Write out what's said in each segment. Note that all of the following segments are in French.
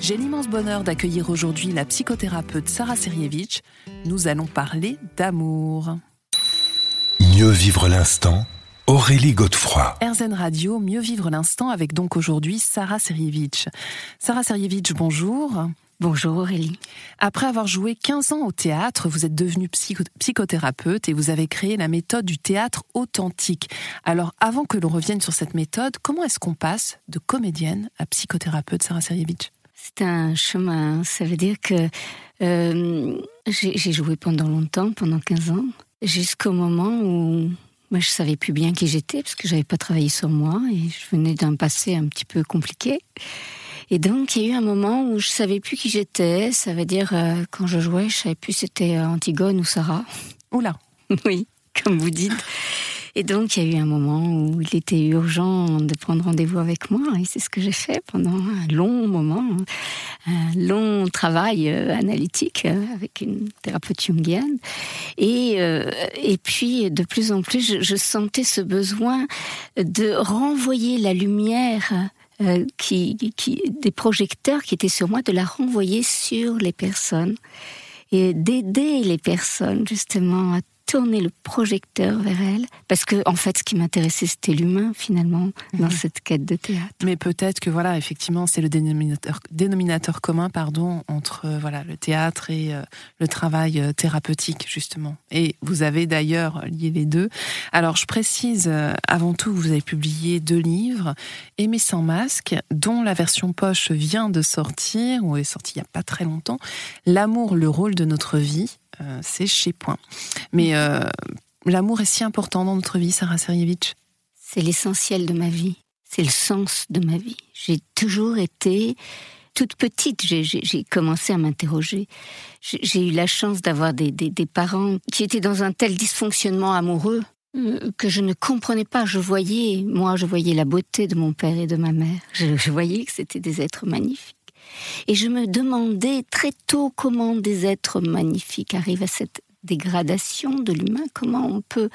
J'ai l'immense bonheur d'accueillir aujourd'hui la psychothérapeute Sarah Serievich. Nous allons parler d'amour. Mieux vivre l'instant Aurélie Godefroy. RZN Radio, mieux vivre l'instant avec donc aujourd'hui Sarah Serievich. Sarah Serievich, bonjour. Bonjour Aurélie. Après avoir joué 15 ans au théâtre, vous êtes devenue psychothérapeute et vous avez créé la méthode du théâtre authentique. Alors avant que l'on revienne sur cette méthode, comment est-ce qu'on passe de comédienne à psychothérapeute, Sarah Serievich C'est un chemin. Ça veut dire que euh, j'ai joué pendant longtemps, pendant 15 ans, jusqu'au moment où moi, je savais plus bien qui j'étais parce que j'avais pas travaillé sur moi et je venais d'un passé un petit peu compliqué. Et donc, il y a eu un moment où je savais plus qui j'étais. Ça veut dire, euh, quand je jouais, je savais plus si c'était Antigone ou Sarah. Oula. oui, comme vous dites. Et donc, il y a eu un moment où il était urgent de prendre rendez-vous avec moi, et c'est ce que j'ai fait pendant un long moment, un long travail euh, analytique euh, avec une thérapeute jungienne. Et, euh, et puis, de plus en plus, je, je, sentais ce besoin de renvoyer la lumière qui, qui, des projecteurs qui étaient sur moi, de la renvoyer sur les personnes et d'aider les personnes justement à tourner le projecteur vers elle, parce que en fait, ce qui m'intéressait, c'était l'humain finalement dans mhm. cette quête de théâtre. Mais peut-être que voilà, effectivement, c'est le dénominateur, dénominateur commun, pardon, entre euh, voilà le théâtre et euh, le travail euh, thérapeutique justement. Et vous avez d'ailleurs lié les deux. Alors, je précise avant tout, vous avez publié deux livres, Aimer sans masque, dont la version poche vient de sortir ou est sortie il y a pas très longtemps. L'amour, le rôle de notre vie c'est chez Point. Mais euh, l'amour est si important dans notre vie, Sarah Serievich C'est l'essentiel de ma vie. C'est le sens de ma vie. J'ai toujours été toute petite, j'ai commencé à m'interroger. J'ai eu la chance d'avoir des, parents qui étaient dans un tel dysfonctionnement amoureux euh, que je ne comprenais pas. Je voyais, moi, je voyais la beauté de mon père et de ma mère. je voyais que c'était des êtres magnifiques. Et je me demandais très tôt comment des êtres magnifiques arrivent à cette dégradation de l'humain, comment on peut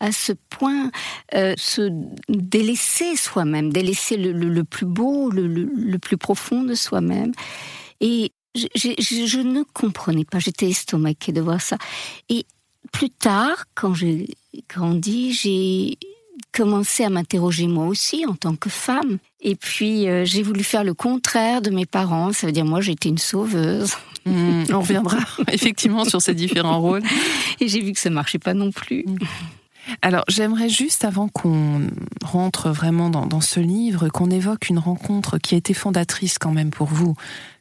à ce point euh, se délaisser soi-même, délaisser le, plus beau, le, plus profond de soi-même. Et je, je, ne comprenais pas, j'étais estomaquée de voir ça. Et plus tard, quand j'ai grandi, j'ai commencé à m'interroger moi aussi en tant que femme. Et puis euh, j'ai voulu faire le contraire de mes parents. Ça veut dire moi j'étais une sauveuse. Mmh, on reviendra effectivement sur ces différents rôles. Et j'ai vu que ça marchait pas non plus. Mmh. Alors j'aimerais juste avant qu'on rentre vraiment dans, dans ce livre, qu'on évoque une rencontre qui a été fondatrice quand même pour vous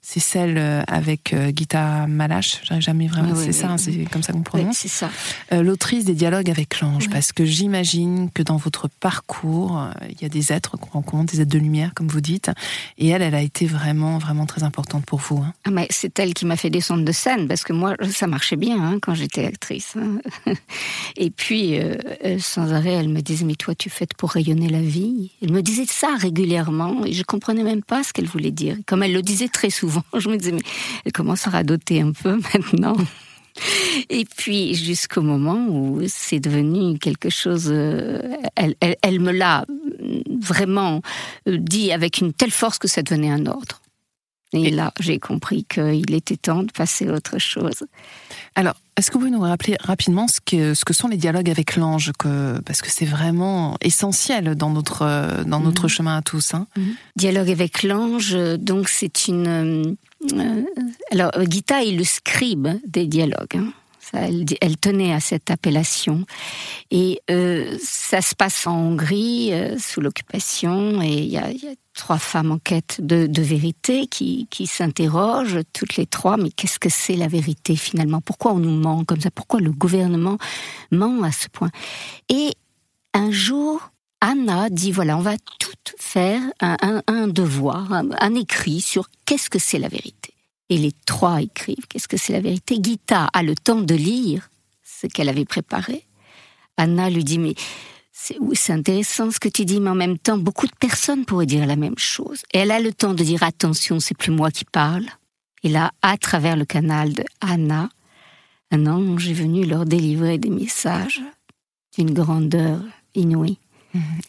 c'est celle euh, avec euh, Gita Malache, j'arrive jamais vraiment, c'est ça, hein, c'est comme ça qu'on prononce. c'est ça. Euh, l'autrice des dialogues avec l'ange, parce que j'imagine que dans votre parcours, il y a des êtres qu'on rencontre, des êtres de lumière, comme vous dites, et elle, elle a été vraiment, vraiment très importante pour vous. Hein. Ah, mais c'est elle qui m'a fait descendre de scène, parce que moi, ça marchait bien hein, quand j'étais actrice. Et puis, sans arrêt, elle me disait, mais toi, tu fais pour rayonner la vie. Elle me disait ça régulièrement, et je comprenais même pas ce qu'elle voulait dire. Comme elle le disait très souvent Je me disais, mais elle commence à radoter un peu maintenant. Et puis jusqu'au moment où c'est devenu quelque chose, euh, elle, elle, me l'a vraiment euh, dit avec une telle force que ça devenait un ordre. Et là, j'ai compris qu'il était temps de passer à autre chose. Alors, est-ce que vous pouvez nous rappeler rapidement ce que, ce que sont les dialogues avec l'ange que, Parce que c'est vraiment essentiel dans notre, dans notre mhm. chemin à tous. Hein. Mhm. Dialogue avec l'ange, donc c'est une. Euh, alors, Gita est le scribe des dialogues. Hein. elle, tenait à cette appellation. Et euh, ça se passe en Hongrie, euh, sous l'occupation, et il y a trois femmes en quête de, vérité qui, s'interrogent toutes les trois, mais qu'est-ce que c'est la vérité finalement? Pourquoi on nous ment comme ça? Pourquoi le gouvernement ment à ce point? Et un jour, Anna dit voilà, on va tout faire un, devoir, un, écrit sur qu'est-ce que c'est la vérité. Et les trois écrivent qu'est-ce que c'est la vérité? Gita a le temps de lire ce qu'elle avait préparé. Anna lui dit mais c'est intéressant ce que tu dis, mais en même temps, beaucoup de personnes pourraient dire la même chose. Et elle a le temps de dire attention, c'est plus moi qui parle. Et là, à travers le canal de Anna, un ange est venu leur délivrer des messages d'une grandeur inouïe.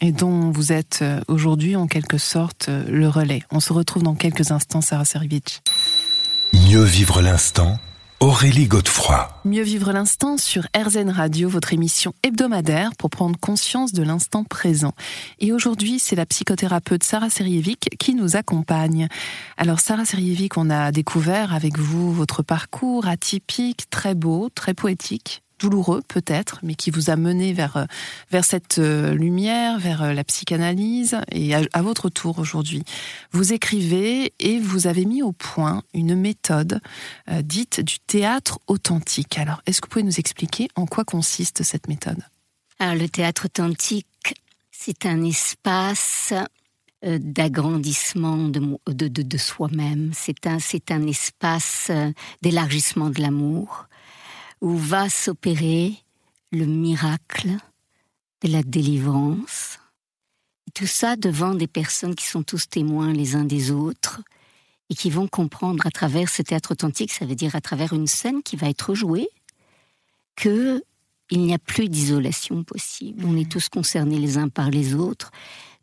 Et dont vous êtes euh, aujourd'hui en quelque sorte euh, le relais. On se retrouve dans quelques instants, Sarah Serivitch. Mieux vivre l'instant Aurélie Godefroy. Mieux vivre l'instant sur RZN Radio, votre émission hebdomadaire pour prendre conscience de l'instant présent. Et aujourd'hui, c'est la psychothérapeute Sarah Serievic qui nous accompagne. Alors Sarah Serievic, on a découvert avec vous votre parcours atypique, très beau, très poétique, douloureux peut-être, mais qui vous a mené vers, euh, vers cette euh, lumière, vers euh, la psychanalyse. Et à, votre tour aujourd'hui, vous écrivez et vous avez mis au point une méthode dite du théâtre authentique. Alors, est-ce que vous pouvez nous expliquer en quoi consiste cette méthode? Alors, le théâtre authentique, c'est un espace d'agrandissement de, de, de, de soi-même. C'est un, c'est un espace d'élargissement de l'amour où va s'opérer le miracle de la délivrance. tout ça devant des personnes qui sont tous témoins les uns des autres et qui vont comprendre à travers ce théâtre authentique, ça veut dire à travers une scène qui va être jouée, que il n'y a plus d'isolation possible. On est tous concernés les uns par les autres.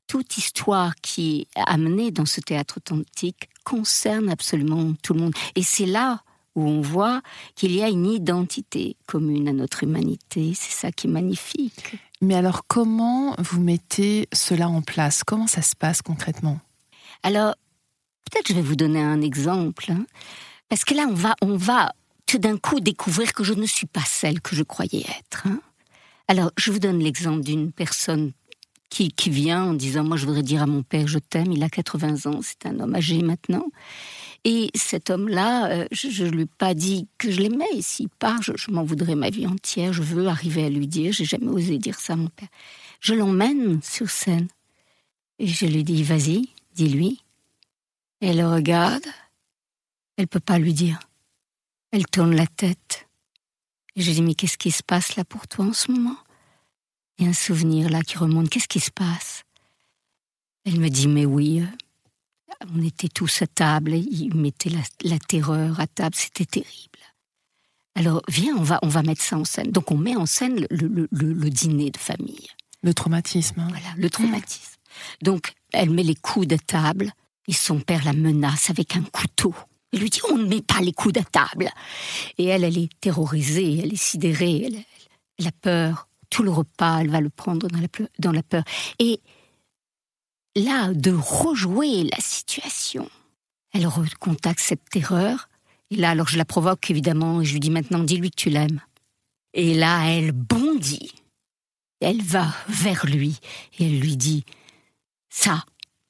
Toute histoire qui est amenée dans ce théâtre authentique concerne absolument tout le monde. Et c'est là où on voit qu'il y a une identité commune à notre humanité. C'est ça qui est magnifique. Mais alors comment vous mettez cela en place? Comment ça se passe concrètement? Alors, peut-être je vais vous donner un exemple. Hein. parce que là, on va, on va tout d'un coup découvrir que je ne suis pas celle que je croyais être. Hein. Alors, je vous donne l'exemple d'une personne qui, qui, vient en disant Moi, je voudrais dire à mon père, je t'aime. Il a 80 ans, c'est un homme âgé maintenant. Et cet homme-là, euh, je ne lui ai pas dit que je l'aimais. S'il part, je, m'en voudrais ma vie entière. Je veux arriver à lui dire. J'ai jamais osé dire ça à mon père. Je l'emmène sur scène. Et je lui dis, vas-y, dis-lui. Elle le regarde. Elle peut pas lui dire. Elle tourne la tête. Et je dis, mais qu'est-ce qui se passe là pour toi en ce moment? Il y a un souvenir là qui remonte. Qu'est-ce qui se passe? Elle me dit, mais oui, euh, on était tous à table, il mettait la, terreur à table, c'était terrible. Alors viens, on va, on va mettre ça en scène. Donc on met en scène le, dîner de famille. Le traumatisme. Hein. Voilà, le traumatisme. Donc elle met les coups de table et son père la menace avec un couteau. Il lui dit on ne met pas les coups de table. Et elle, elle est terrorisée, elle est sidérée, elle, elle a peur. Tout le repas, elle va le prendre dans la, dans la peur. Et là de rejouer la situation. Elle recontacte cette terreur. Et là, alors je la provoque évidemment et je lui dis maintenant, dis-lui que tu l'aimes. Et là, elle bondit. Elle va vers lui et elle lui dit, ça,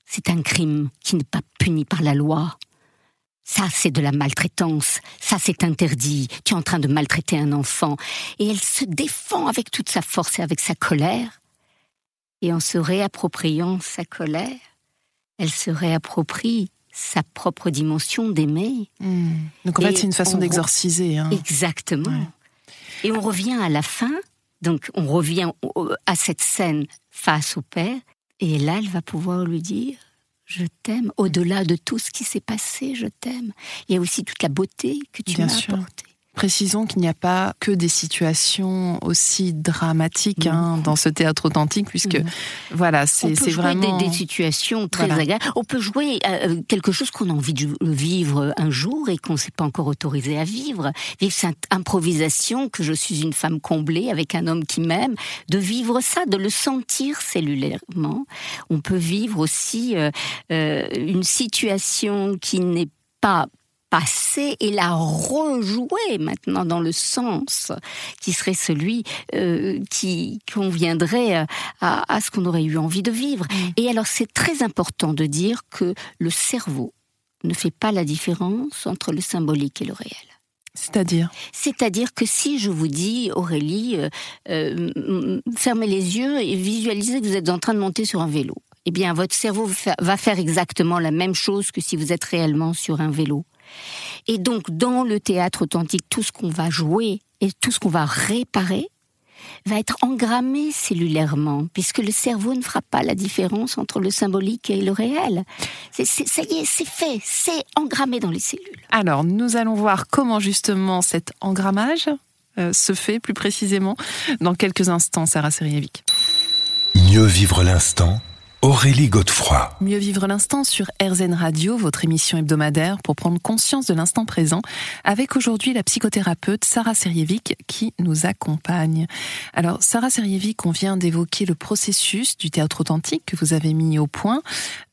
c'est un crime qui n'est pas puni par la loi. Ça, c'est de la maltraitance. Ça, c'est interdit. Tu es en train de maltraiter un enfant. Et elle se défend avec toute sa force et avec sa colère. Et en se réappropriant sa colère, elle se réapproprie sa propre dimension d'aimer. Hmm. Donc en fait, c'est une façon d'exorciser. Hein. Exactement. Et on revient à la fin, donc on revient à cette scène face au père, et là, elle va pouvoir lui dire je t'aime, au-delà de tout ce qui s'est passé, je t'aime. Il y a aussi toute la beauté que tu m'as apportée. Précisons qu'il n'y a pas que des situations aussi dramatiques hein, dans ce théâtre authentique, puisque voilà, c'est vraiment des, des, situations très agréables. On peut jouer euh, euh, quelque chose qu'on a envie de vivre un jour et qu'on ne s'est pas encore autorisé à vivre. Vivre cette improvisation que je suis une femme comblée avec un homme qui m'aime, de vivre ça, de le sentir cellulairement. On peut vivre aussi euh, une situation qui n'est pas passer et la rejouer maintenant dans le sens qui serait celui euh, qui conviendrait euh, à, à ce qu'on aurait eu envie de vivre. Mm. Et alors c'est très important de dire que le cerveau ne fait pas la différence entre le symbolique et le réel. C'est-à-dire? C'est-à-dire que si je vous dis, Aurélie, euh, fermez les yeux et visualisez que vous êtes en train de monter sur un vélo, eh bien votre cerveau va faire exactement la même chose que si vous êtes réellement sur un vélo. Et donc, dans le théâtre authentique, tout ce qu'on va jouer et tout ce qu'on va réparer va être engrammé cellulairement, puisque le cerveau ne fera pas la différence entre le symbolique et le réel. ça y est, c'est fait, c'est engrammé dans les cellules. Alors, nous allons voir comment justement cet engrammage euh, se fait plus précisément dans quelques instants, Sarah Serievic. Mieux vivre l'instant Aurélie Godefroy. Mieux vivre l'instant sur RZN Radio, votre émission hebdomadaire pour prendre conscience de l'instant présent, avec aujourd'hui la psychothérapeute Sarah Serievic qui nous accompagne. Alors, Sarah Serievic, on vient d'évoquer le processus du théâtre authentique que vous avez mis au point.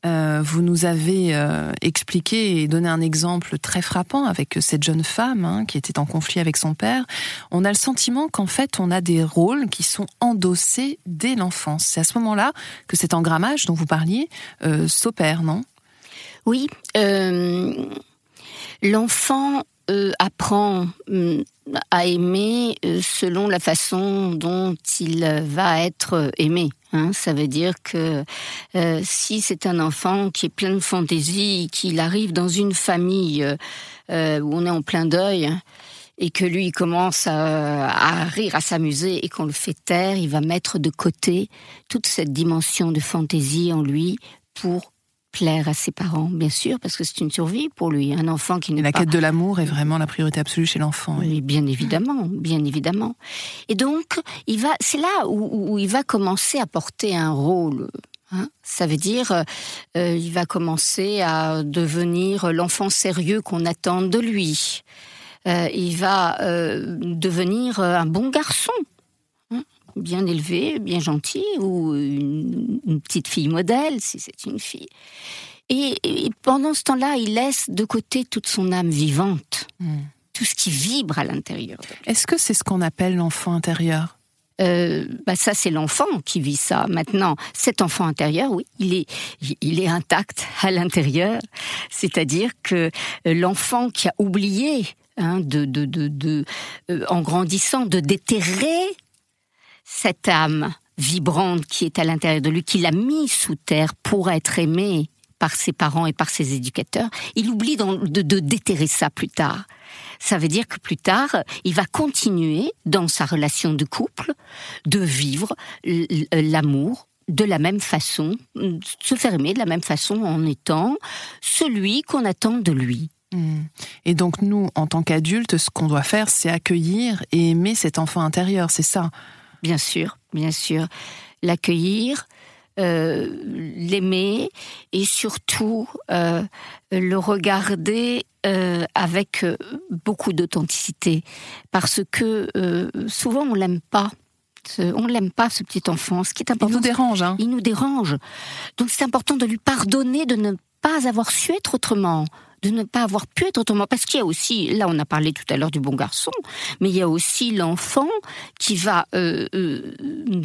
Euh, vous nous avez euh, expliqué et donné un exemple très frappant avec cette jeune femme hein, qui était en conflit avec son père. On a le sentiment qu'en fait, on a des rôles qui sont endossés dès l'enfance. C'est à ce moment-là que cet engrammage dont vous parliez euh, s'opère, non? Oui. Euh, l'enfant euh, apprend mm, à aimer selon la façon dont il va être aimé. Hein. ça veut dire que si c'est un enfant qui est plein de fantaisie, qu'il arrive dans une famille où on est en plein deuil, et que lui il commence à, rire, à s'amuser et qu'on le fait taire, il va mettre de côté toute cette dimension de fantaisie en lui pour plaire à ses parents, bien sûr, parce que c'est une survie pour lui. Un enfant qui ne la quête de l'amour est vraiment la priorité absolue chez l'enfant. Oui, bien évidemment, bien évidemment. Et donc, il va, c'est là où, il va commencer à porter un rôle. Hein. Ça veut dire, euh, il va commencer à devenir l'enfant sérieux qu'on attend de lui. Euh, il va euh, devenir euh, un bon garçon, hein, bien élevé, bien gentil, ou une, petite fille modèle, si c'est une fille. Et, pendant ce temps-là, il laisse de côté toute son âme vivante, hmm. tout ce qui vibre à l'intérieur. Est-ce que c'est ce qu'on appelle l'enfant intérieur? Bah ça c'est l'enfant qui vit ça. Maintenant, cet enfant intérieur, oui, il est, il est intact à l'intérieur. C'est-à-dire que l'enfant qui a oublié Hein, de, de, de, euh, en grandissant, de déterrer cette âme vibrante qui est à l'intérieur de lui, qu'il a mis sous terre pour être aimé par ses parents et par ses éducateurs, il oublie de, de déterrer ça plus tard. Ça veut dire que plus tard, il va continuer dans sa relation de couple de vivre l'amour de la même façon, se faire aimer de la même façon en étant celui qu'on attend de lui. Et donc nous, en tant qu'adultes, ce qu'on doit faire, c'est accueillir et aimer cet enfant intérieur, c'est ça Bien sûr, bien sûr. L'accueillir, euh, l'aimer et surtout euh, le regarder euh, avec beaucoup d'authenticité. Parce que souvent on l'aime pas. On l'aime pas, ce petit enfant. Ce qui est important. Il nous dérange. Hein. Il nous dérange. Donc c'est important de lui pardonner de ne pas avoir su être autrement de ne pas avoir pu être autrement. Parce qu'il y a aussi, là on a parlé tout à l'heure du bon garçon, mais il y a aussi l'enfant qui va euh, euh,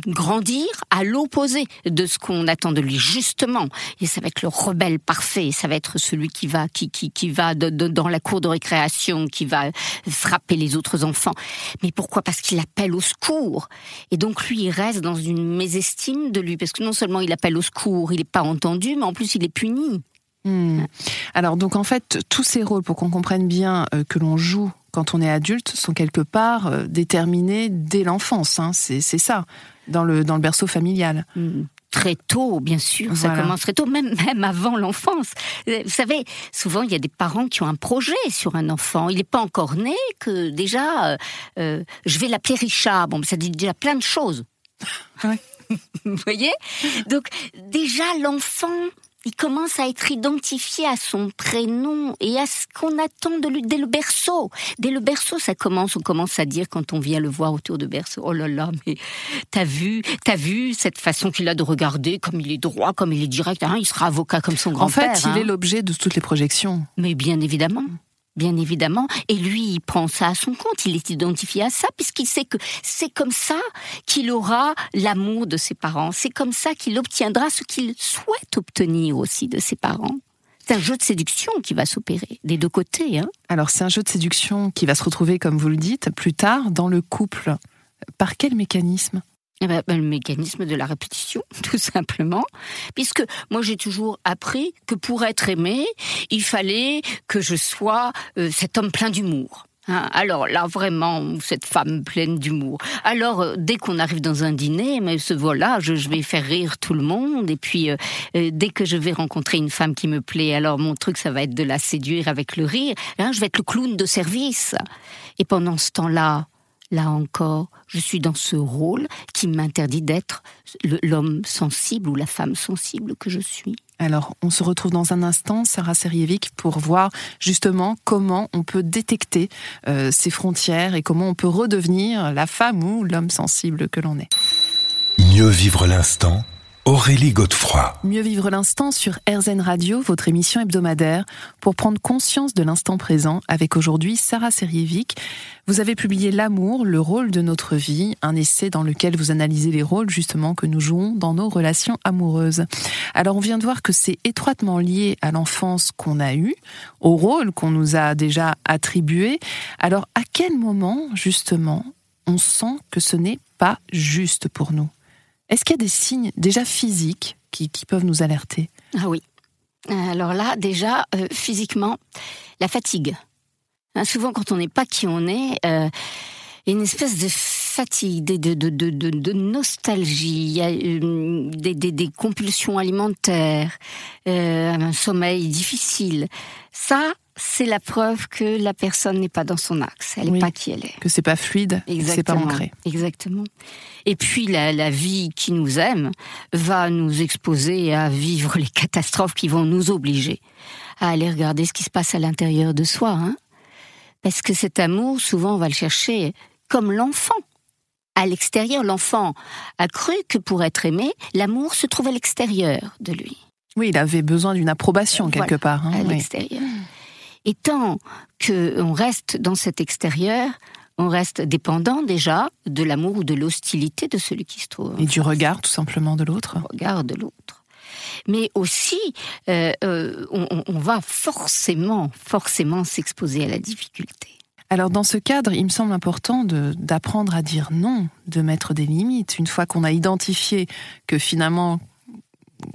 grandir à l'opposé de ce qu'on attend de lui, justement. Et ça va être le rebelle parfait, ça va être celui qui va, qui, qui, qui va dans la cour de récréation, qui va frapper les autres enfants. Mais pourquoi? Parce qu'il appelle au secours. Et donc lui, il reste dans une mésestime de lui, parce que non seulement il appelle au secours, il n'est pas entendu, mais en plus il est puni. Hmm. Alors donc en fait, tous ces rôles, pour qu'on comprenne bien euh, que l'on joue quand on est adulte, sont quelque part euh, déterminés dès l'enfance. Hein. C'est ça, dans le, dans le berceau familial. Hmm. Très tôt, bien sûr, ça commence très tôt, même, même avant l'enfance. Euh, vous savez, souvent il y a des parents qui ont un projet sur un enfant. Il n'est pas encore né que déjà, je vais l'appeler Richard. Bon, ça dit déjà plein de choses. Vous voyez? Donc déjà l'enfant il commence à être identifié à son prénom et à ce qu'on attend de lui dès le berceau. Dès le berceau, ça commence, on commence à dire quand on vient le voir autour de berceau, oh là là, mais t'as vu, t'as vu cette façon qu'il a de regarder, comme il est droit, comme il est direct, hein, il sera avocat comme son grand-père. En fait, il est hein. l'objet de toutes les projections. Mais bien évidemment bien évidemment. Et lui, il prend ça à son compte, il est identifié à ça, puisqu'il sait que c'est comme ça qu'il aura l'amour de ses parents. C'est comme ça qu'il obtiendra ce qu'il souhaite obtenir aussi de ses parents. C'est un jeu de séduction qui va s'opérer des deux côtés. Hein. Alors c'est un jeu de séduction qui va se retrouver, comme vous le dites, plus tard dans le couple. Par quel mécanisme? Eh ben, ben, le mécanisme de la répétition, tout simplement, puisque moi j'ai toujours appris que pour être aimé, il fallait que je sois euh, cet homme plein d'humour. Hein, alors là, vraiment, cette femme pleine d'humour. Alors, euh, dès qu'on arrive dans un dîner, mais ce voilà, je, vais faire rire tout le monde. Et puis, euh, dès que je vais rencontrer une femme qui me plaît, alors mon truc, ça va être de la séduire avec le rire. Hein, je vais être le clown de service. Et pendant ce temps-là, là encore, je suis dans ce rôle qui m'interdit d'être l'homme sensible ou la femme sensible que je suis. Alors, on se retrouve dans un instant, Sarah Serievic, pour voir justement comment on peut détecter euh, ces frontières et comment on peut redevenir la femme ou l'homme sensible que l'on est. Mieux vivre l'instant Aurélie Godefroy. Mieux vivre l'instant sur RZN Radio, votre émission hebdomadaire, pour prendre conscience de l'instant présent avec aujourd'hui Sarah Serievic. Vous avez publié L'amour, le rôle de notre vie, un essai dans lequel vous analysez les rôles justement que nous jouons dans nos relations amoureuses. Alors on vient de voir que c'est étroitement lié à l'enfance qu'on a eue, au rôle qu'on nous a déjà attribué. Alors à quel moment justement on sent que ce n'est pas juste pour nous? Est-ce qu'il y a des signes déjà physiques qui, peuvent nous alerter? Ah oui. Alors là, déjà, euh, physiquement, la fatigue. Hein, souvent, quand on n'est pas qui on est, euh, une espèce de fatigue, de, nostalgie, euh, des, des, compulsions alimentaires, un sommeil difficile. Ça, c'est la preuve que la personne n'est pas dans son axe, elle n'est pas qui elle est. Que c'est pas fluide, c'est pas ancré. Exactement. Et puis la, la, vie qui nous aime va nous exposer à vivre les catastrophes qui vont nous obliger à aller regarder ce qui se passe à l'intérieur de soi. Hein Parce que cet amour, souvent, on va le chercher comme l'enfant. À l'extérieur, l'enfant a cru que pour être aimé, l'amour se trouve à l'extérieur de lui. Oui, il avait besoin d'une approbation quelque part. Hein, à l'extérieur. Et tant qu'on reste dans cet extérieur, on reste dépendant déjà de l'amour ou de l'hostilité de celui qui se trouve. Et du regard tout simplement de l'autre. Regard de l'autre. Mais aussi, euh, euh, on, va forcément, forcément s'exposer à la difficulté. Alors dans ce cadre, il me semble important d'apprendre à dire non, de mettre des limites. Une fois qu'on a identifié que finalement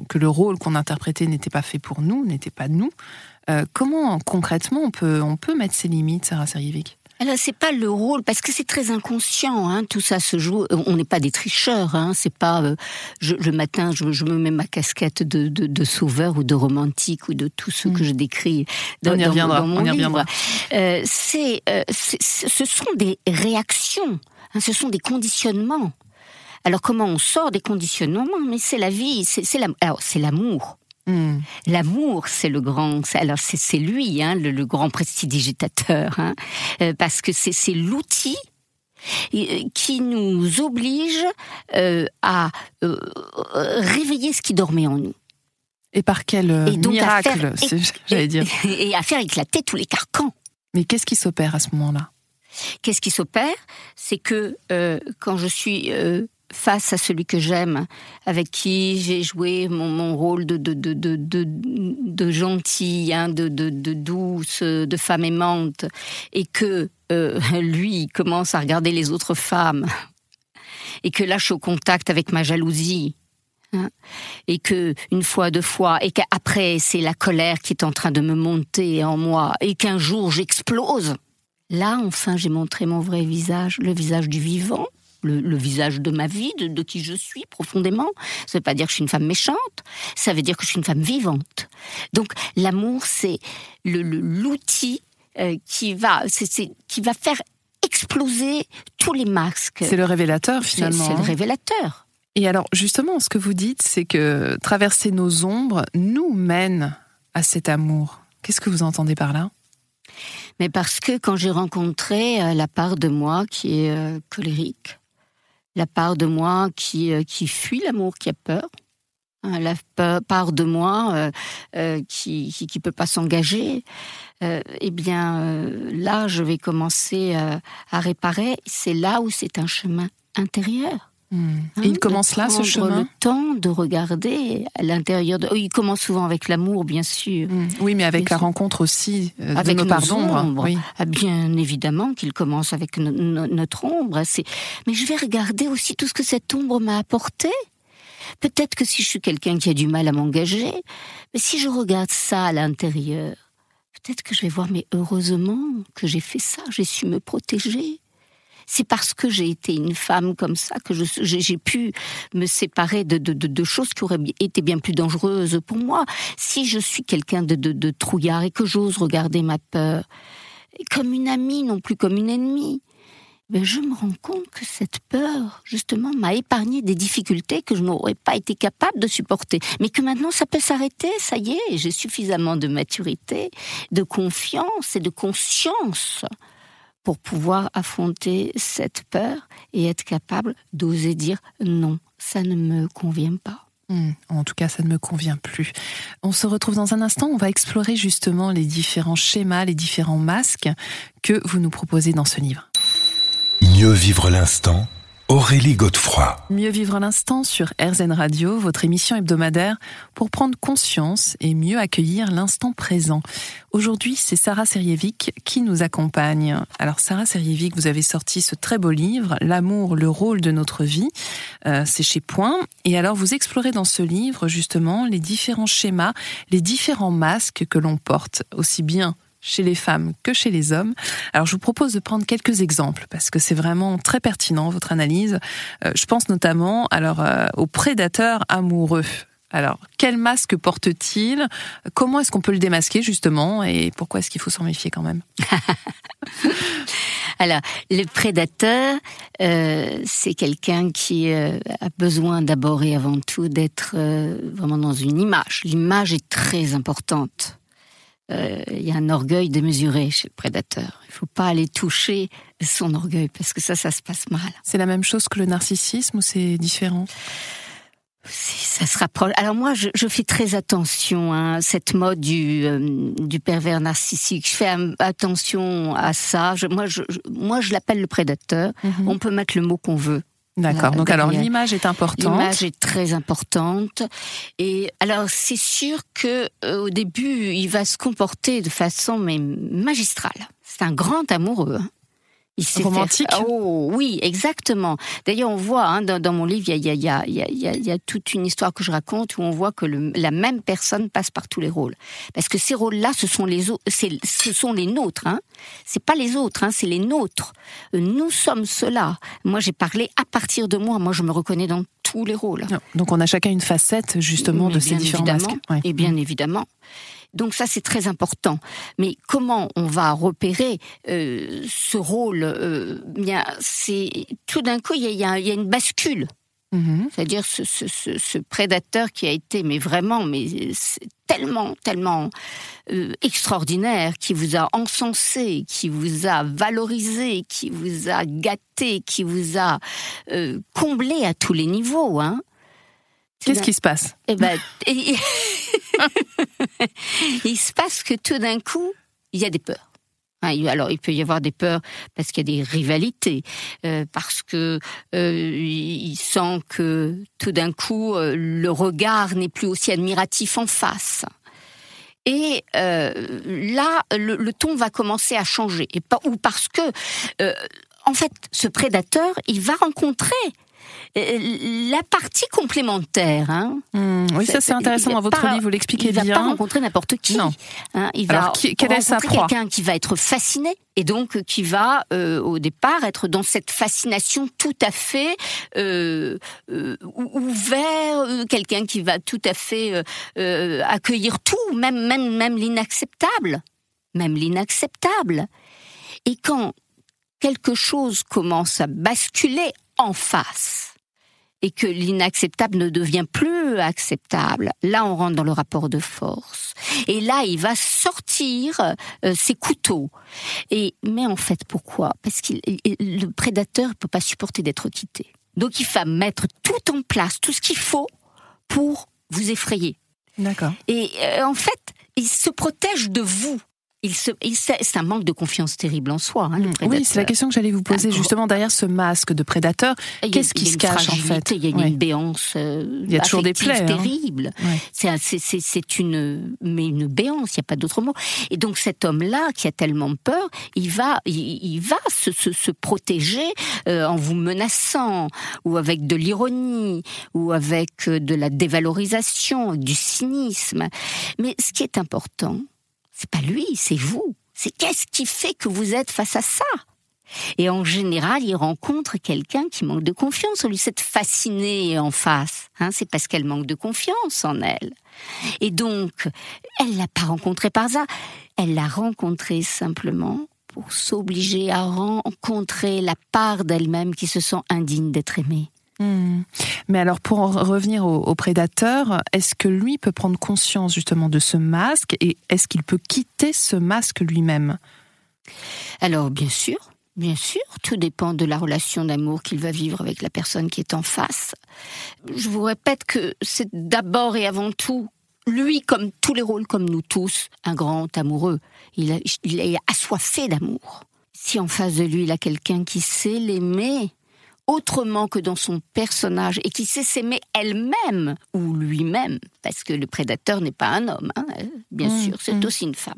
que le rôle qu'on interprétait n'était pas fait pour nous, n'était pas nous, euh, comment concrètement on peut, on peut mettre ses limites, Sarah Serjevic alors c'est pas le rôle parce que c'est très inconscient. Hein, tout ça se joue. Euh, on n'est pas des tricheurs. Hein, c'est pas euh, le matin je, me mets ma casquette de, de, sauveur ou de romantique ou de tout ce que mm. je décris dans, on y reviendra, mon on y livre. c'est, ce sont des réactions. Hein, ce sont des conditionnements. Alors comment on sort des conditionnements? Mais c'est la vie. C'est, c'est l'amour. Hmm. L'amour, c'est le grand, alors c'est lui, hein, le, grand prestidigitateur, hein, euh, parce que c'est l'outil euh, qui nous oblige euh, à réveiller ce qui dormait en nous. Et par quel miracle, j'allais dire. Et à faire éclater tous les carcans. Mais qu'est-ce qui s'opère à ce moment-là? Qu'est-ce qui s'opère? C'est que quand je suis face à celui que j'aime, avec qui j'ai joué mon, rôle de, de, de, gentille, hein, de, douce, de femme aimante, et que euh, lui commence à regarder les autres femmes, et que là je suis au contact avec ma jalousie, hein, et que une fois, deux fois, et qu'après c'est la colère qui est en train de me monter en moi, et qu'un jour j'explose. Là, enfin, j'ai montré mon vrai visage, le visage du vivant, le, visage de ma vie, de, qui je suis profondément. Ça ne veut pas dire que je suis une femme méchante, ça veut dire que je suis une femme vivante. Donc l'amour, c'est l'outil euh, qui va, qui va faire exploser tous les masques. C'est le révélateur finalement. C'est le hein. révélateur. Et alors justement, ce que vous dites, c'est que traverser nos ombres nous mène à cet amour. Qu'est-ce que vous entendez par là? Mais parce que quand j'ai rencontré euh, la part de moi qui est euh, colérique, la part de moi qui, euh, qui fuit l'amour, qui a peur, hein, la part de moi euh, euh, qui qui, qui peut pas s'engager, eh bien là je vais commencer à réparer. C'est là où c'est un chemin intérieur. Et il commence là, ce chemin le temps de regarder à l'intérieur. De... Il commence souvent avec l'amour, bien sûr. Hmm. Oui, mais avec la rencontre aussi euh, avec de nos, parts d'ombre. Ah, bien évidemment qu'il commence avec notre ombre. Mais je vais regarder aussi tout ce que cette ombre m'a apporté. Peut-être que si je suis quelqu'un qui a du mal à m'engager, mais si je regarde ça à l'intérieur, peut-être que je vais voir, mais heureusement que j'ai fait ça, j'ai su me protéger. C'est parce que j'ai été une femme comme ça que j'ai pu me séparer de, choses qui auraient été bien plus dangereuses pour moi. Si je suis quelqu'un de, de trouillard et que j'ose regarder ma peur comme une amie, non plus comme une ennemie, ben je me rends compte que cette peur, justement, m'a épargné des difficultés que je n'aurais pas été capable de supporter. Mais que maintenant, ça peut s'arrêter, ça y est, j'ai suffisamment de maturité, de confiance et de conscience pour pouvoir affronter cette peur et être capable d'oser dire non, ça ne me convient pas. Hmm, en tout cas, ça ne me convient plus. On se retrouve dans un instant. On va explorer justement les différents schémas, les différents masques que vous nous proposez dans ce livre. Mieux vivre l'instant Aurélie Godefroy. Mieux vivre l'instant sur RZN Radio, votre émission hebdomadaire pour prendre conscience et mieux accueillir l'instant présent. Aujourd'hui, c'est Sarah Serievic qui nous accompagne. Alors Sarah Serievic, vous avez sorti ce très beau livre, L'amour, le rôle de notre vie. Euh, c'est chez Point. Et alors vous explorez dans ce livre justement les différents schémas, les différents masques que l'on porte, aussi bien chez les femmes que chez les hommes. Alors je vous propose de prendre quelques exemples parce que c'est vraiment très pertinent votre analyse. Euh, je pense notamment alors euh, aux prédateurs amoureux. Alors, quel masque porte-t-il? Comment est-ce qu'on peut le démasquer justement? Et pourquoi est-ce qu'il faut s'en méfier quand même? Alors, le prédateur, euh, c'est quelqu'un qui a besoin d'abord et avant tout d'être vraiment dans une image. L'image est très importante. Euh, il y a un orgueil démesuré chez le prédateur. Il ne faut pas aller toucher son orgueil parce que ça, ça se passe mal. C'est la même chose que le narcissisme ou c'est différent? Ça se rapproche. Alors moi, je, je fais très attention à hein, cette mode du, euh, du pervers narcissique. Je fais attention à ça. Je, moi, je, moi, je l'appelle le prédateur. Mhm. On peut mettre le mot qu'on veut. D'accord. Donc alors l'image est importante. L'image est très importante. Et alors c'est sûr que euh, au début il va se comporter de façon mais magistrale. C'est un grand amoureux. Hein. Il romantique. Oh oui, exactement. D'ailleurs, on voit hein, dans, mon livre, il y a, y, a, y, a, y a, toute une histoire que je raconte où on voit que le, la même personne passe par tous les rôles. Parce que ces rôles-là, ce sont les ce sont les nôtres. Hein. C'est pas les autres, hein, c'est les nôtres. Nous sommes cela. Moi, j'ai parlé à partir de moi. Moi, je me reconnais dans tous les rôles. Donc, on a chacun une facette justement de ces différents masques. Et bien mmh. évidemment. Donc ça, c'est très important. Mais comment on va repérer euh, ce rôle euh, Bien, c'est tout d'un coup, il y a, une bascule. Mm-hmm. C'est-à-dire ce, prédateur qui a été, mais vraiment, mais tellement, tellement euh, extraordinaire, qui vous a encensé, qui vous a valorisé, qui vous a gâté, qui vous a comblé à tous les niveaux. Hein. Qu'est-ce qui se passe? Eh ben, il se passe que tout d'un coup, il y a des peurs. Hein, alors, il peut y avoir des peurs parce qu'il y a des rivalités, euh, parce que euh, il sent que tout d'un coup, euh, le regard n'est plus aussi admiratif en face. Et là, le, ton va commencer à changer. Ou parce que, en fait, ce prédateur, il va rencontrer la partie complémentaire. Hein, hmm, oui, ça c'est intéressant dans votre livre, vous l'expliquez bien. Il va pas rencontrer n'importe qui. Non. Hein, il va Alors, qui, quelle rencontrer quelqu'un qui va être fasciné et donc qui va euh, au départ être dans cette fascination tout à fait euh, euh ouvert, quelqu'un qui va tout à fait accueillir tout, même même même l'inacceptable, même l'inacceptable. Et quand quelque chose commence à basculer en face, et que l'inacceptable ne devient plus acceptable, là on rentre dans le rapport de force. Et là il va sortir euh, ses couteaux. Et mais en fait pourquoi? Parce que le prédateur ne peut pas supporter d'être quitté. Donc il va mettre tout en place, tout ce qu'il faut pour vous effrayer. D'accord. Et euh, en fait, il se protège de vous. Il se, c'est un manque de confiance terrible en soi. Hein, le oui, c'est la question que j'allais vous poser justement derrière ce masque de prédateur. Qu'est-ce qui se cache en fait Il y a une béance. Euh, il y a toujours des plaies. Hein. Terrible. C'est une, mais une béance. Il n'y a pas d'autre mot. Et donc cet homme-là qui a tellement peur, il va, il, va se, se, se protéger euh, en vous menaçant ou avec de l'ironie ou avec euh, de la dévalorisation, du cynisme. Mais ce qui est important, c'est pas lui, c'est vous. C'est qu'est-ce qui fait que vous êtes face à ça? Et en général, il rencontre quelqu'un qui manque de confiance. On lui s'est fasciné en face. Hein, c'est parce qu'elle manque de confiance en elle. Et donc, elle l'a pas rencontré par ça. Elle l'a rencontré simplement pour s'obliger à rencontrer la part d'elle-même qui se sent indigne d'être aimée. Hmm. Mais alors, pour revenir au, prédateur, est-ce que lui peut prendre conscience justement de ce masque et est-ce qu'il peut quitter ce masque lui-même? Alors, bien sûr, bien sûr, tout dépend de la relation d'amour qu'il va vivre avec la personne qui est en face. Je vous répète que c'est d'abord et avant tout lui, comme tous les rôles, comme nous tous, un grand amoureux. Il, il est assoiffé d'amour. Si en face de lui, il a quelqu'un qui sait l'aimer, autrement que dans son personnage et qui sait s'aimer elle-même ou lui-même, parce que le prédateur n'est pas un homme, hein, bien mmh, sûr, c'est mmh. aussi une femme.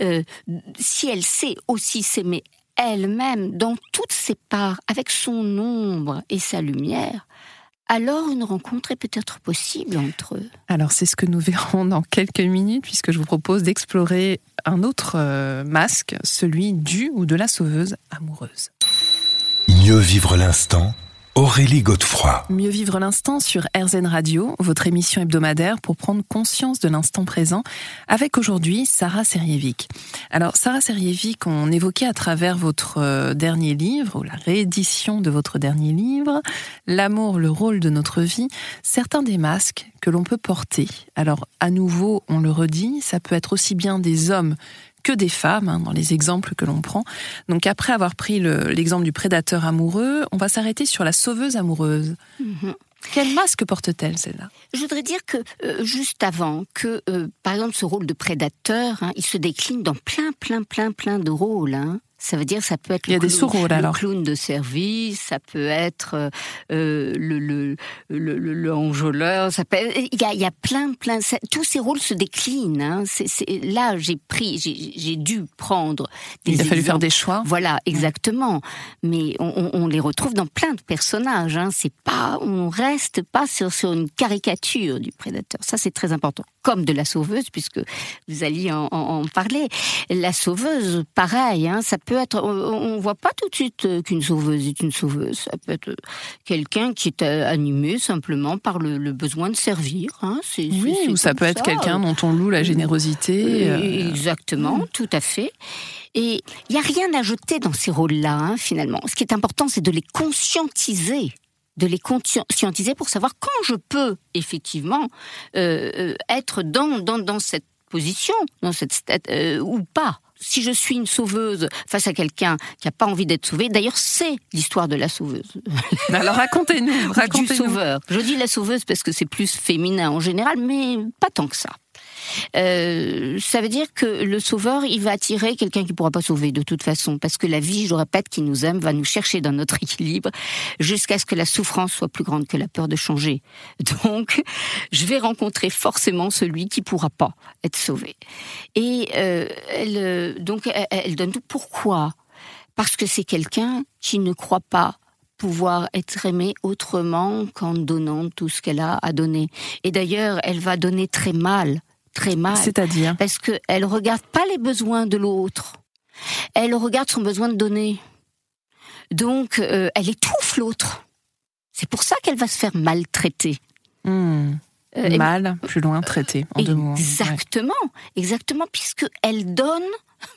Euh, si elle sait aussi s'aimer elle-même dans toutes ses parts, avec son ombre et sa lumière, alors une rencontre est peut-être possible entre eux. Alors c'est ce que nous verrons dans quelques minutes, puisque je vous propose d'explorer un autre euh, masque, celui du ou de la sauveuse amoureuse. Mieux vivre l'instant Aurélie Godefroy. Mieux vivre l'instant sur RZN Radio, votre émission hebdomadaire pour prendre conscience de l'instant présent, avec aujourd'hui Sarah Serievic. Alors Sarah Serievic, on évoquait à travers votre euh, dernier livre, ou la réédition de votre dernier livre, L'amour, le rôle de notre vie, certains des masques que l'on peut porter. Alors à nouveau, on le redit, ça peut être aussi bien des hommes que des femmes hein, dans les exemples que l'on prend. Donc après avoir pris l'exemple du prédateur amoureux, on va s'arrêter sur la sauveuse amoureuse. Mhm. Quel masque porte-t-elle, celle-là? Je voudrais dire que, euh, juste avant, que, euh, par exemple, ce rôle de prédateur, hein, il se décline dans plein, plein, plein, plein de rôles. Hein. Ça veut dire ça peut être le, clown, clown de service, ça peut être euh, euh le, le, le, le, enjôleur, ça peut il, y a, il y a plein, plein, tous ces rôles se déclinent. Hein. C'est, là, j'ai pris, j'ai, dû prendre des Il a fallu faire des choix. Voilà, exactement. Mais on, on, les retrouve dans plein de personnages. Hein. C'est pas, on reste pas sur, sur une caricature du prédateur. Ça, c'est très important. Comme de la sauveuse, puisque vous alliez en, en, parler. La sauveuse, pareil, hein, ça peut être, on, voit pas tout de suite euh, qu'une sauveuse est une sauveuse. Ça peut être quelqu'un qui est euh, animé simplement par le, besoin de servir. Hein. oui, ou ça peut être quelqu'un dont on loue la générosité. Euh. Exactement, tout à fait. Et il n'y a rien à jeter dans ces rôles-là, hein, finalement. Ce qui est important, c'est de les conscientiser de les conscientiser pour savoir quand je peux effectivement être dans, dans, dans cette position, dans cette ou pas si je suis une sauveuse face à quelqu'un qui n'a pas envie d'être sauvé, d'ailleurs c'est l'histoire de la sauveuse. Alors racontez-nous, racontez-nous. Du sauveur. Je dis la sauveuse parce que c'est plus féminin en général, mais pas tant que ça. Euh, ça veut dire que le sauveur, il va attirer quelqu'un qui pourra pas sauver de toute façon, parce que la vie, je le répète, qui nous aime, va nous chercher dans notre équilibre jusqu'à ce que la souffrance soit plus grande que la peur de changer. Donc, je vais rencontrer forcément celui qui pourra pas être sauvé. Et euh, elle, donc, elle, elle donne tout. Pourquoi? Parce que c'est quelqu'un qui ne croit pas pouvoir être aimé autrement qu'en donnant tout ce qu'elle a à donner. Et d'ailleurs, elle va donner très mal très mal. C'est-à-dire Parce qu'elle ne regarde pas les besoins de l'autre. Elle regarde son besoin de donner. Donc, euh, elle étouffe l'autre. C'est pour ça qu'elle va se faire maltraiter. Hmm. Euh, mal, plus loin, traiter, en deux mots. Exactement, exactement, puisque elle donne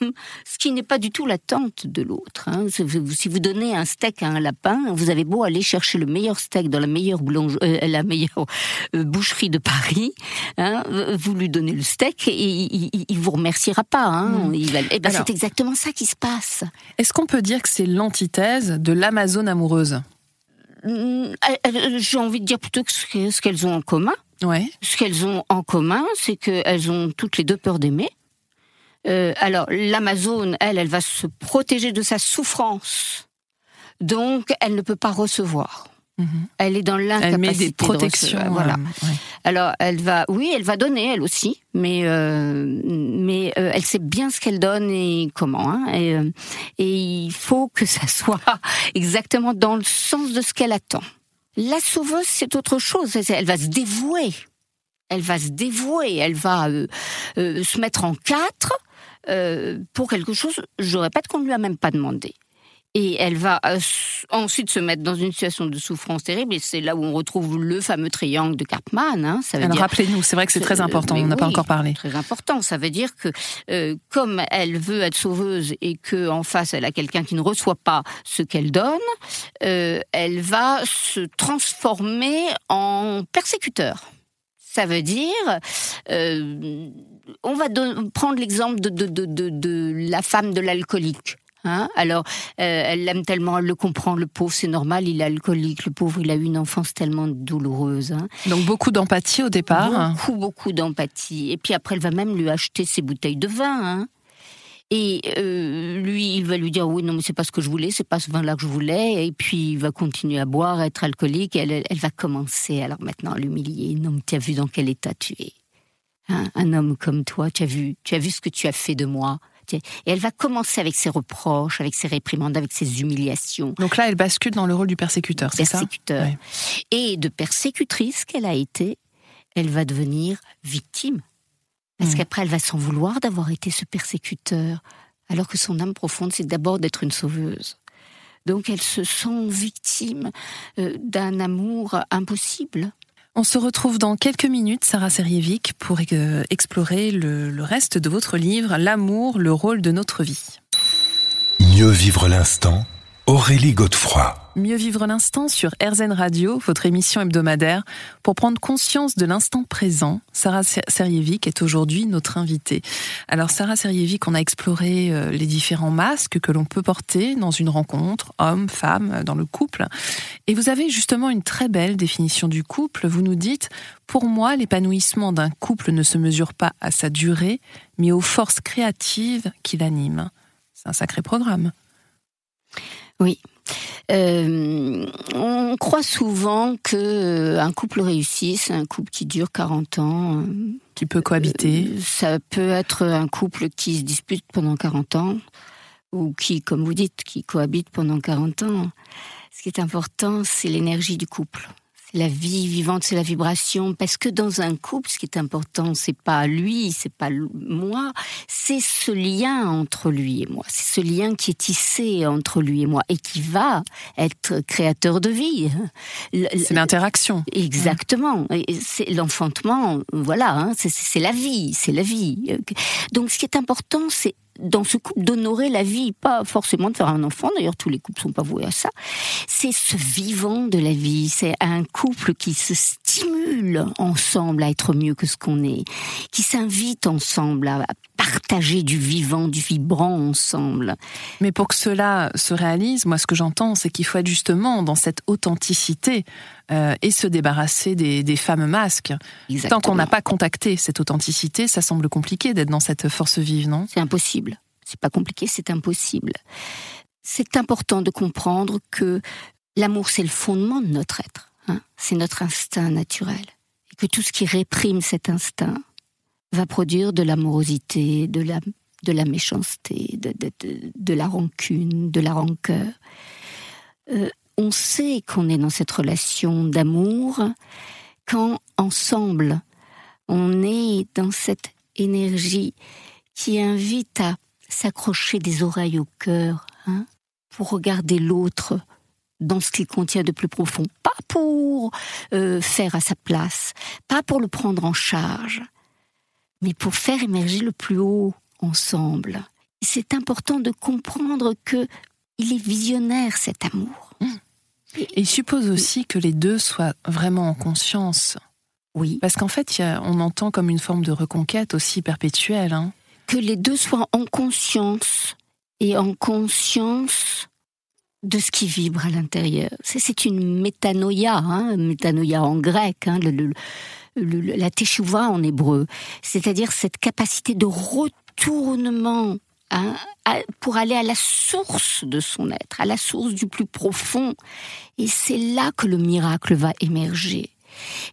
ce qui n'est pas du tout l'attente de l'autre. Hein. Si vous donnez un steak à un lapin, vous avez beau aller chercher le meilleur steak dans la meilleure, euh, la meilleure euh, boucherie de Paris, hein, vous lui donnez le steak et il, ne vous remerciera pas. Hein. Mm. Eh ben, c'est exactement ça qui se passe. Est-ce qu'on peut dire que c'est l'antithèse de l'Amazone amoureuse? Mm, J'ai envie de dire plutôt que ce qu'elles ont en commun. Ouais. Ce qu'elles ont en commun, c'est qu'elles ont toutes les deux peur d'aimer. Euh, alors, l'Amazone, elle, elle va se protéger de sa souffrance. Donc, elle ne peut pas recevoir. Mhm. Elle est dans l'incapacité. Elle met des de protections. recevoir. Voilà. euh, ouais. Alors, elle va, oui, elle va donner elle aussi, mais euh, mais euh, elle sait bien ce qu'elle donne et comment. Hein, et, et il faut que ça soit exactement dans le sens de ce qu'elle attend. La sauveuse, c'est autre chose. Elle va se dévouer. Elle va se dévouer. Elle va euh, euh, se mettre en quatre euh, pour quelque chose. Je répète qu'on ne lui a même pas demandé. Et elle va euh, ensuite se mettre dans une situation de souffrance terrible. Et c'est là où on retrouve le fameux triangle de Karpman. Hein, ça veut Alors dire rappelez-nous, c'est vrai que c'est très important, mais on n'a pas encore parlé. très important. Ça veut dire que euh, comme elle veut être sauveuse et que en face elle a quelqu'un qui ne reçoit pas ce qu'elle donne, euh, elle va se transformer en persécuteur. Ça veut dire, euh, on va prendre l'exemple de, de, de, de, de la femme de l'alcoolique. Hein Alors, euh, elle l'aime tellement, elle le comprend, le pauvre, c'est normal, il est alcoolique, le pauvre, il a eu une enfance tellement douloureuse. Hein Donc beaucoup d'empathie au départ. Beaucoup, beaucoup d'empathie. Et puis après, elle va même lui acheter ses bouteilles de vin. hein. Et euh, lui, il va lui dire oui, non, mais c'est pas ce que je voulais, c'est pas ce vin-là que je voulais. Et puis il va continuer à boire, à être alcoolique. Et elle, elle va commencer alors maintenant à l'humilier. Non, mais tu as vu dans quel état tu es. Hein, un homme comme toi, tu as vu, tu as vu ce que tu as fait de moi. Et elle va commencer avec ses reproches, avec ses réprimandes, avec ses humiliations Donc là, elle bascule dans le rôle du persécuteur, c'est ça persécuteur. Et de persécutrice qu'elle a été, elle va devenir victime. Parce Mhm. qu'après, elle va s'en vouloir d'avoir été ce persécuteur, alors que son âme profonde, c'est d'abord d'être une sauveuse. Donc elle se sent victime euh, d'un amour impossible. On se retrouve dans quelques minutes, Sarah Serievic, pour euh, explorer le, le reste de votre livre, L'amour, le rôle de notre vie. Mieux vivre l'instant, Aurélie Godefroy. Mieux vivre l'instant sur RZN Radio, votre émission hebdomadaire, pour prendre conscience de l'instant présent. Sarah Ser- Serievic est aujourd'hui notre invitée. Alors Sarah Serievic, on a exploré euh, les différents masques que l'on peut porter dans une rencontre, homme, femme, euh, dans le couple. Et vous avez justement une très belle définition du couple. Vous nous dites, pour moi, l'épanouissement d'un couple ne se mesure pas à sa durée, mais aux forces créatives qui l'animent. C'est un sacré programme. Euh, on croit souvent que euh, un couple réussi, c'est un couple qui dure 40 ans. euh, Qui peut cohabiter. Euh, Ça peut être un couple qui se dispute pendant 40 ans, ou qui, comme vous dites, qui cohabite pendant 40 ans. Ce qui est important, c'est l'énergie du couple. C'est la vie vivante, c'est la vibration. Parce que dans un couple, ce qui est important, c'est pas lui, c'est pas moi, c'est ce lien entre lui et moi. C'est ce lien qui est tissé entre lui et moi et qui va être créateur de vie. C'est l'interaction. Exactement. C'est l'enfantement, voilà, hein, c'est- la vie, c'est la vie. Donc ce qui est important, c'est dans ce couple d'honorer la vie, pas forcément de faire un enfant, d'ailleurs tous les couples sont pas voués à ça. C'est ce vivant de la vie, c'est un couple qui se stimule ensemble à être mieux que ce qu'on est, qui s'invite ensemble à à partager du vivant, du vibrant ensemble. Mais pour que cela se réalise, moi, ce que j'entends, c'est qu'il faut être justement dans cette authenticité euh, et se débarrasser des, des fameux masques. Tant Exactement. qu'on n'a pas contacté cette authenticité, ça semble compliqué d'être dans cette force vive, non? C'est impossible. C'est pas compliqué, c'est impossible. C'est important de comprendre que l'amour, c'est le fondement de notre être. hein. C'est notre instinct naturel. Et que tout ce qui réprime cet instinct va produire de l'amorosité, de la, de la méchanceté, de, de, de, de la rancune, de la rancœur. Euh, on sait qu'on est dans cette relation d'amour quand ensemble on est dans cette énergie qui invite à s'accrocher des oreilles au cœur hein, pour regarder l'autre dans ce qu'il contient de plus profond, pas pour euh, faire à sa place, pas pour le prendre en charge, mais pour faire émerger le plus haut ensemble. C'est important de comprendre que il est visionnaire cet amour. Et il suppose aussi que les deux soient vraiment en conscience. Oui, Parce qu'en fait, il y a- on entend comme une forme de reconquête aussi perpétuelle. hein. que les deux soient en conscience et en conscience de ce qui vibre à l'intérieur. C'est- C'est une métanoïa, hein, métanoïa en grec, hein, le- le- la teshuva en hébreu, c'est-à-dire cette capacité de retour retournement hein, pour aller à la source de son être, à la source du plus profond. Et c'est là que le miracle va émerger.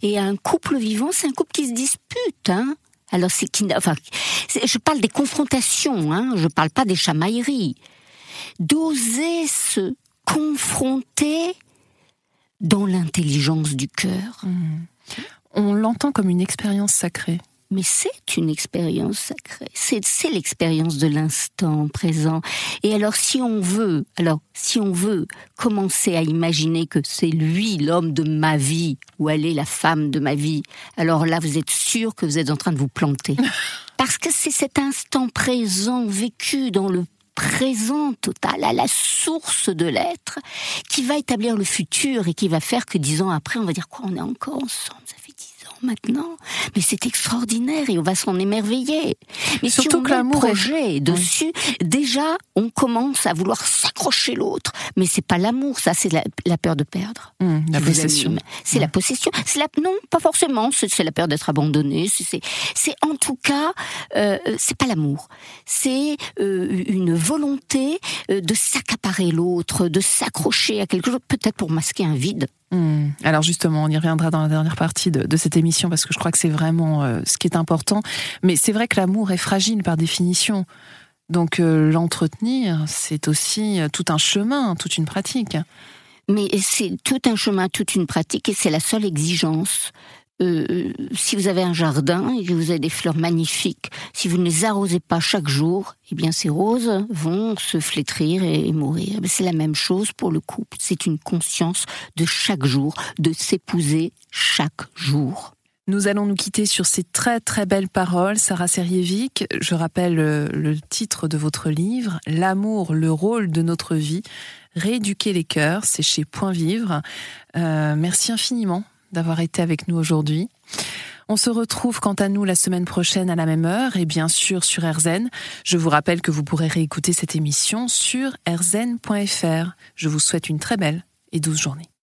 Et un couple vivant, c'est un couple qui se dispute. Hein alors c'est qui, enfin, je parle des confrontations, hein, je parle pas des chamailleries. D'oser se confronter dans l'intelligence du cœur. Mmh. On l'entend comme une expérience sacrée mais c'est une expérience sacrée. C'est l'expérience de l'instant présent. Et alors, si on veut, alors, si on veut commencer à imaginer que c'est lui l'homme de ma vie, ou elle est la femme de ma vie, alors là, vous êtes sûr que vous êtes en train de vous planter. Parce que c'est cet instant présent vécu dans le présent total, à la source de l'être, qui va établir le futur et qui va faire que dix ans après, on va dire quoi, on est encore ensemble, ça fait maintenant. Mais c'est extraordinaire et on va s'en émerveiller. Mais Surtout si on que l'amour projet dessus, déjà, on commence à vouloir s'accrocher l'autre. Mais c'est pas l'amour, ça, c'est la, peur de perdre. Mmh, la possession. C'est la possession. C'est la, non, pas forcément. C'est la peur d'être abandonné. C'est en tout cas, euh, c'est pas l'amour. C'est euh, une volonté euh, de s'accaparer l'autre, de s'accrocher à quelque chose, peut-être pour masquer un vide. Hmm. Alors justement, on y reviendra dans la dernière partie de, cette émission parce que je crois que c'est vraiment euh, ce qui est important. Mais c'est vrai que l'amour est fragile par définition. Donc euh, l'entretenir, c'est aussi euh, tout un chemin, toute une pratique. Mais c'est tout un chemin, toute une pratique, et c'est la seule exigence si vous avez un jardin et que vous avez des fleurs magnifiques, si vous ne les arrosez pas chaque jour, eh bien ces roses vont se flétrir et, mourir. C'est la même chose pour le couple. C'est une conscience de chaque jour, de s'épouser chaque jour. Nous allons nous quitter sur ces très très belles paroles. Sarah Serievic, je rappelle euh, le titre de votre livre, L'amour, le rôle de notre vie, rééduquer les cœurs, c'est chez Point Vivre. Euh, merci infiniment d'avoir été avec nous aujourd'hui. On se retrouve quant à nous la semaine prochaine à la même heure et bien sûr sur RZN. Je vous rappelle que vous pourrez réécouter cette émission sur rzn.fr. Je vous souhaite une très belle et douce journée.